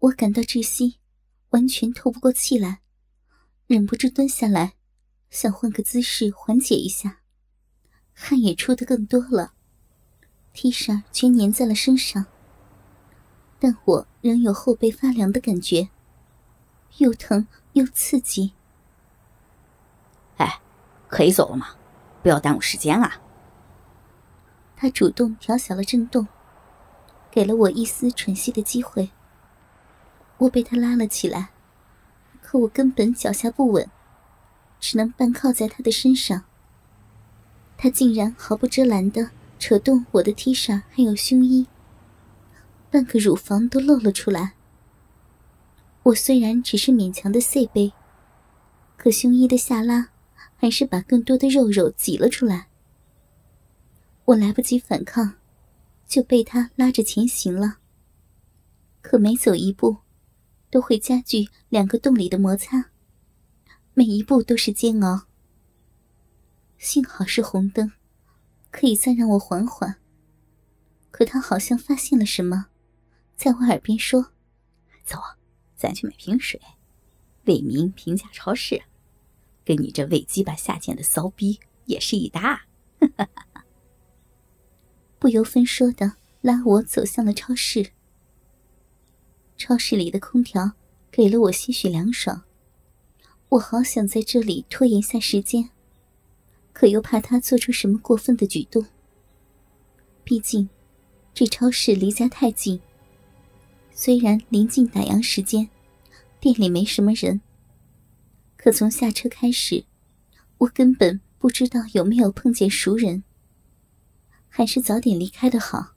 我感到窒息，完全透不过气来，忍不住蹲下来，想换个姿势缓解一下，汗也出的更多了，T 恤全粘在了身上，但我仍有后背发凉的感觉，又疼又刺激。哎，可以走了吗？不要耽误时间啊！他主动调小了震动，给了我一丝喘息的机会。我被他拉了起来，可我根本脚下不稳，只能半靠在他的身上。他竟然毫不遮拦的扯动我的 T 恤还有胸衣，半个乳房都露了出来。我虽然只是勉强的 C 杯，可胸衣的下拉还是把更多的肉肉挤了出来。我来不及反抗，就被他拉着前行了。可每走一步，都会加剧两个洞里的摩擦，每一步都是煎熬。幸好是红灯，可以再让我缓缓。可他好像发现了什么，在我耳边说：“走，咱去买瓶水。为民平价超市，跟你这喂鸡巴下贱的骚逼也是一搭。”不由分说的拉我走向了超市。超市里的空调给了我些许凉爽，我好想在这里拖延下时间，可又怕他做出什么过分的举动。毕竟，这超市离家太近。虽然临近打烊时间，店里没什么人，可从下车开始，我根本不知道有没有碰见熟人。还是早点离开的好。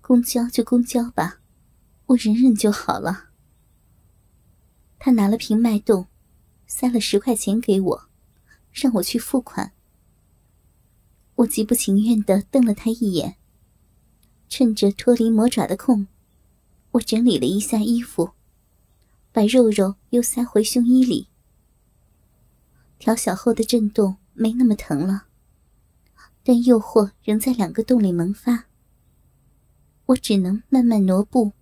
公交就公交吧，我忍忍就好了。他拿了瓶脉动，塞了十块钱给我，让我去付款。我极不情愿的瞪了他一眼。趁着脱离魔爪的空，我整理了一下衣服，把肉肉又塞回胸衣里。调小后的震动没那么疼了。但诱惑仍在两个洞里萌发，我只能慢慢挪步，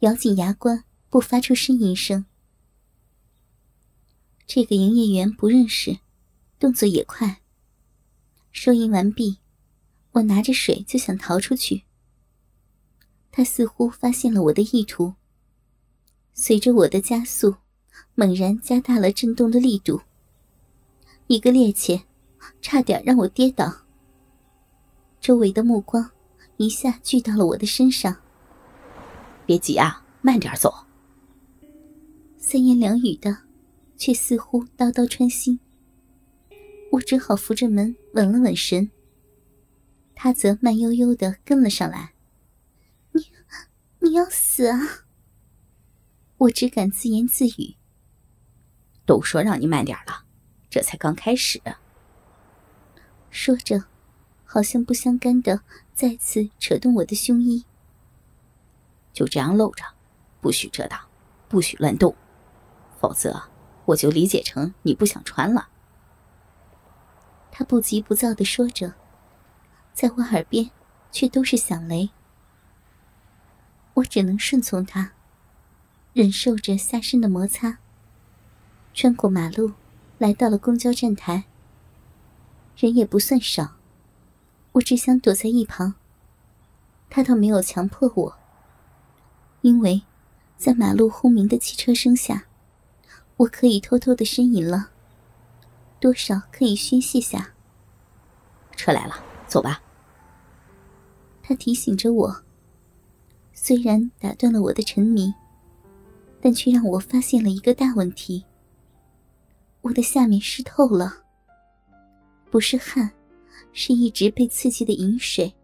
咬紧牙关，不发出呻吟声。这个营业员不认识，动作也快。收银完毕，我拿着水就想逃出去。他似乎发现了我的意图，随着我的加速，猛然加大了震动的力度。一个趔趄，差点让我跌倒。周围的目光一下聚到了我的身上。别急啊，慢点走。三言两语的，却似乎刀刀穿心。我只好扶着门稳了稳神。他则慢悠悠的跟了上来。你，你要死啊！我只敢自言自语。都说让你慢点了，这才刚开始。说着。好像不相干的，再次扯动我的胸衣。就这样露着，不许遮挡，不许乱动，否则我就理解成你不想穿了。他不急不躁的说着，在我耳边却都是响雷。我只能顺从他，忍受着下身的摩擦。穿过马路，来到了公交站台。人也不算少。我只想躲在一旁。他倒没有强迫我，因为，在马路轰鸣的汽车声下，我可以偷偷的呻吟了，多少可以宣泄下。车来了，走吧。他提醒着我，虽然打断了我的沉迷，但却让我发现了一个大问题：我的下面湿透了，不是汗。是一直被刺激的饮水。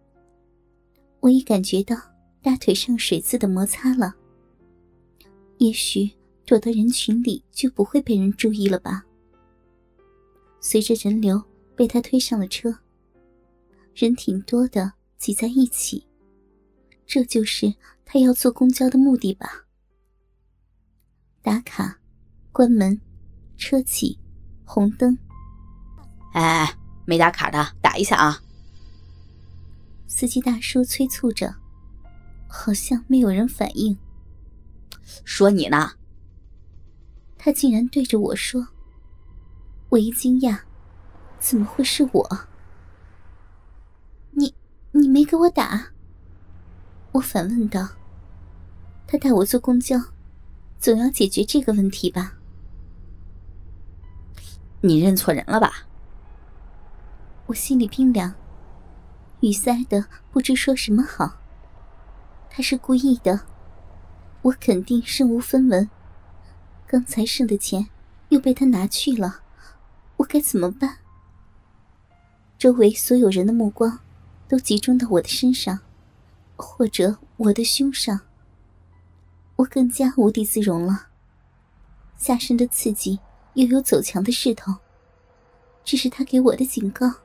我已感觉到大腿上水渍的摩擦了。也许躲到人群里就不会被人注意了吧？随着人流，被他推上了车。人挺多的，挤在一起。这就是他要坐公交的目的吧？打卡，关门，车起，红灯。哎。没打卡的打一下啊！司机大叔催促着，好像没有人反应。说你呢。他竟然对着我说。我一惊讶，怎么会是我？你你没给我打？我反问道。他带我坐公交，总要解决这个问题吧？你认错人了吧？我心里冰凉，语塞的不知说什么好。他是故意的，我肯定身无分文。刚才剩的钱又被他拿去了，我该怎么办？周围所有人的目光都集中到我的身上，或者我的胸上。我更加无地自容了。下身的刺激又有走强的势头，这是他给我的警告。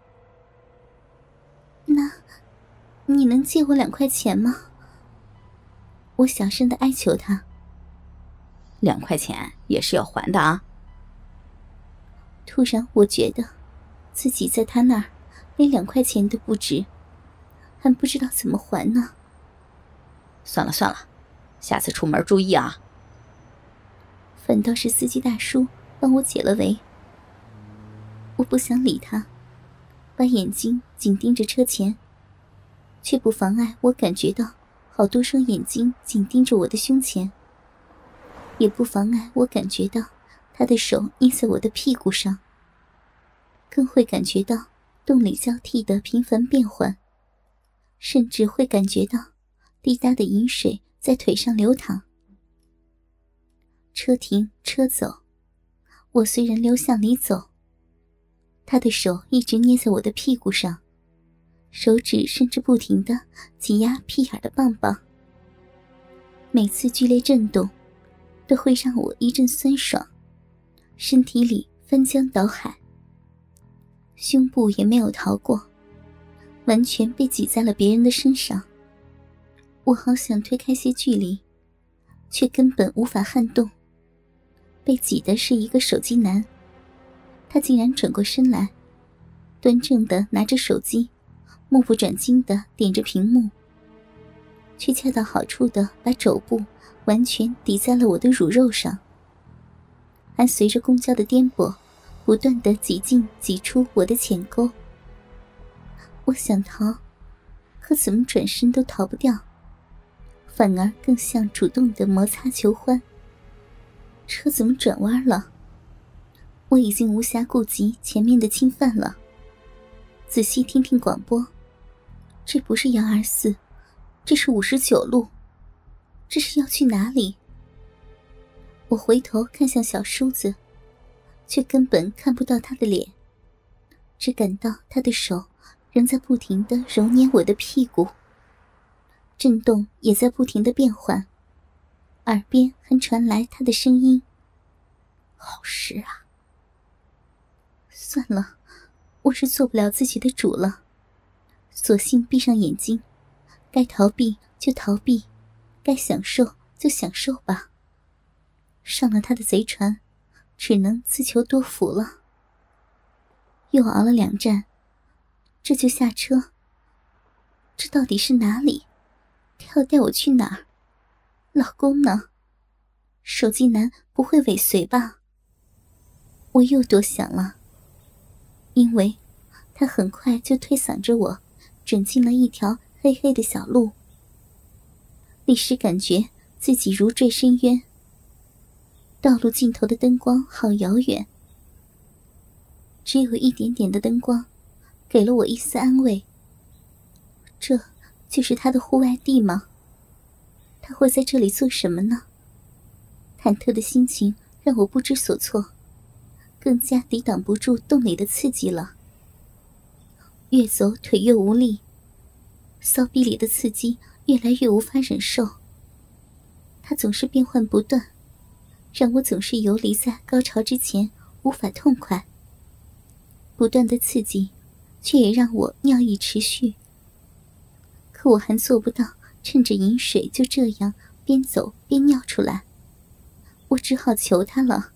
那，你能借我两块钱吗？我小声的哀求他。两块钱也是要还的啊。突然，我觉得自己在他那儿连两块钱都不值，还不知道怎么还呢。算了算了。下次出门注意啊！反倒是司机大叔帮我解了围。我不想理他，把眼睛紧盯着车前，却不妨碍我感觉到好多双眼睛紧盯着我的胸前，也不妨碍我感觉到他的手捏在我的屁股上，更会感觉到动力交替的频繁变换，甚至会感觉到滴答的饮水。在腿上流淌，车停车走，我随人流向里走。他的手一直捏在我的屁股上，手指甚至不停的挤压屁眼的棒棒。每次剧烈震动，都会让我一阵酸爽，身体里翻江倒海。胸部也没有逃过，完全被挤在了别人的身上。我好想推开些距离，却根本无法撼动。被挤的是一个手机男，他竟然转过身来，端正的拿着手机，目不转睛的点着屏幕，却恰到好处的把肘部完全抵在了我的乳肉上，还随着公交的颠簸，不断的挤进挤出我的浅沟。我想逃，可怎么转身都逃不掉。反而更像主动的摩擦求欢。车怎么转弯了？我已经无暇顾及前面的侵犯了。仔细听听广播，这不是幺二四，这是五十九路，这是要去哪里？我回头看向小叔子，却根本看不到他的脸，只感到他的手仍在不停的揉捏我的屁股。震动也在不停的变换，耳边还传来他的声音：“好湿啊！”算了，我是做不了自己的主了，索性闭上眼睛，该逃避就逃避，该享受就享受吧。上了他的贼船，只能自求多福了。又熬了两站，这就下车。这到底是哪里？他要带我去哪儿？老公呢？手机男不会尾随吧？我又多想了，因为他很快就推搡着我，转进了一条黑黑的小路。历史感觉自己如坠深渊。道路尽头的灯光好遥远，只有一点点的灯光，给了我一丝安慰。这。就是他的户外地吗？他会在这里做什么呢？忐忑的心情让我不知所措，更加抵挡不住洞里的刺激了。越走腿越无力，骚逼里的刺激越来越无法忍受。他总是变幻不断，让我总是游离在高潮之前，无法痛快。不断的刺激，却也让我尿意持续。可我还做不到，趁着饮水就这样边走边尿出来。我只好求他了。